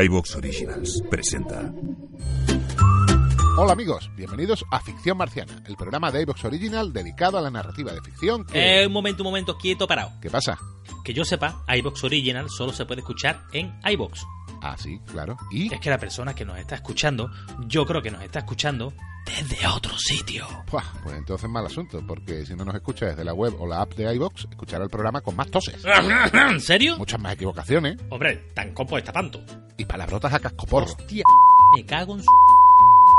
iVox Originals presenta. Hola amigos, bienvenidos a Ficción Marciana, el programa de iVox Original dedicado a la narrativa de ficción que... Eh, un momento, un momento, quieto, parado. ¿Qué pasa? Que yo sepa, iVox Original solo se puede escuchar en iVox. Ah, sí, claro. ¿Y? Es que la persona que nos está escuchando, yo creo que nos está escuchando desde otro sitio. Buah, pues entonces mal asunto, porque si no nos escucha desde la web o la app de iVox, escuchará el programa con más toses. ¿En serio? Muchas más equivocaciones Hombre, tan copo está tanto. y palabrotas a cascoporro. Hostia, me cago en su...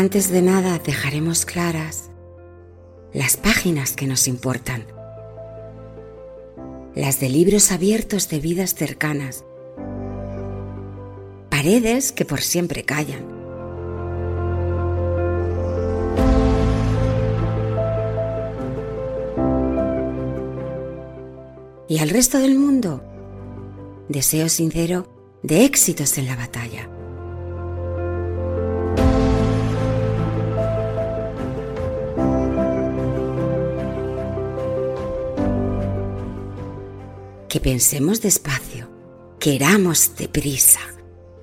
Antes de nada dejaremos claras las páginas que nos importan, las de libros abiertos de vidas cercanas, paredes que por siempre callan. Y al resto del mundo, deseo sincero de éxitos en la batalla. Que pensemos despacio, queramos deprisa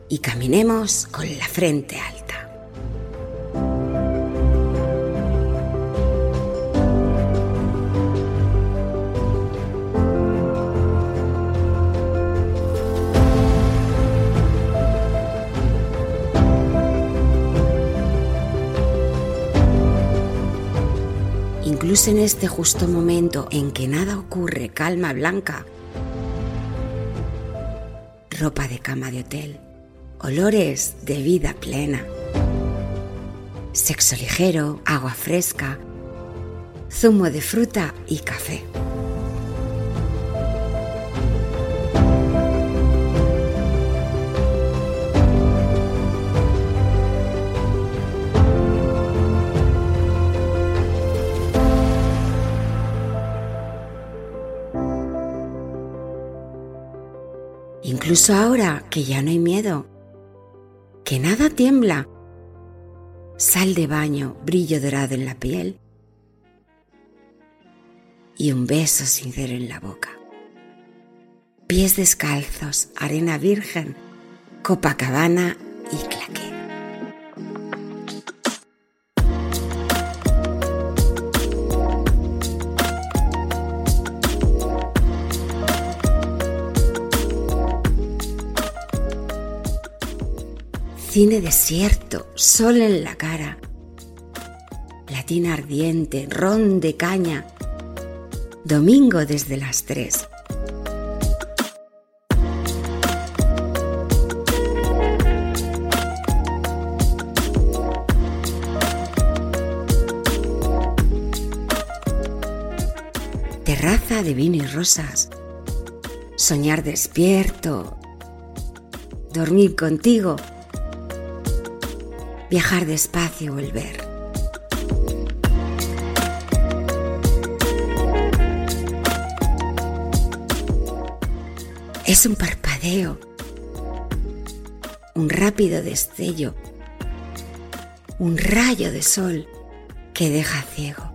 y caminemos con la frente alta. Incluso en este justo momento en que nada ocurre, calma blanca, ropa de cama de hotel, olores de vida plena, sexo ligero, agua fresca, zumo de fruta y café. Incluso ahora que ya no hay miedo, que nada tiembla, sal de baño, brillo dorado en la piel y un beso sincero en la boca. Pies descalzos, arena virgen, Copacabana y claqué. Cine desierto, sol en la cara, latina ardiente, ron de caña, domingo desde las tres. terraza de vino y rosas, soñar despierto, dormir contigo, viajar despacio, volver. Es un parpadeo, un rápido destello, un rayo de sol que deja ciego.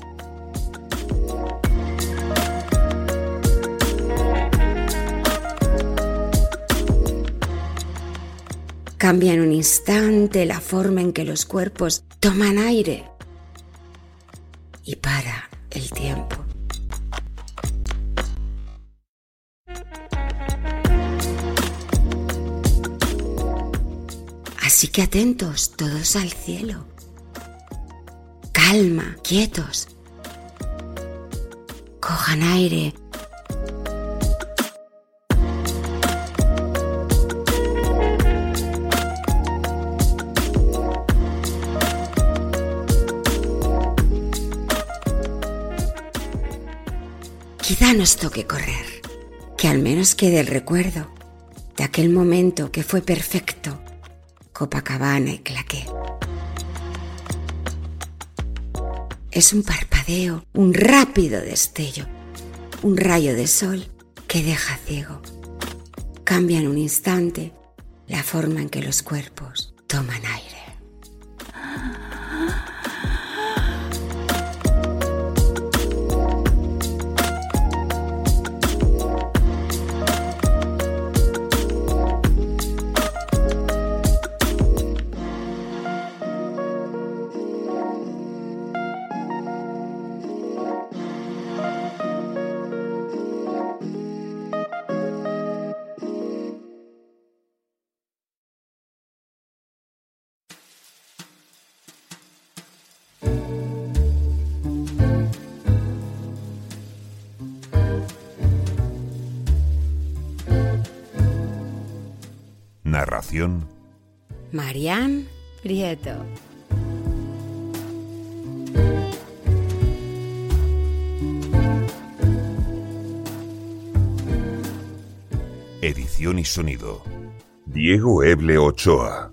Cambia en un instante la forma en que los cuerpos toman aire y para el tiempo. Así que atentos todos al cielo. Calma, quietos. Cojan aire. Quizá nos toque correr, que al menos quede el recuerdo de aquel momento que fue perfecto Copacabana y Claqué. Es un parpadeo, un rápido destello, un rayo de sol que deja ciego. Cambia en un instante la forma en que los cuerpos toman aire. Narración. Marianne Prieto. Edición y sonido. Diego Eble Ochoa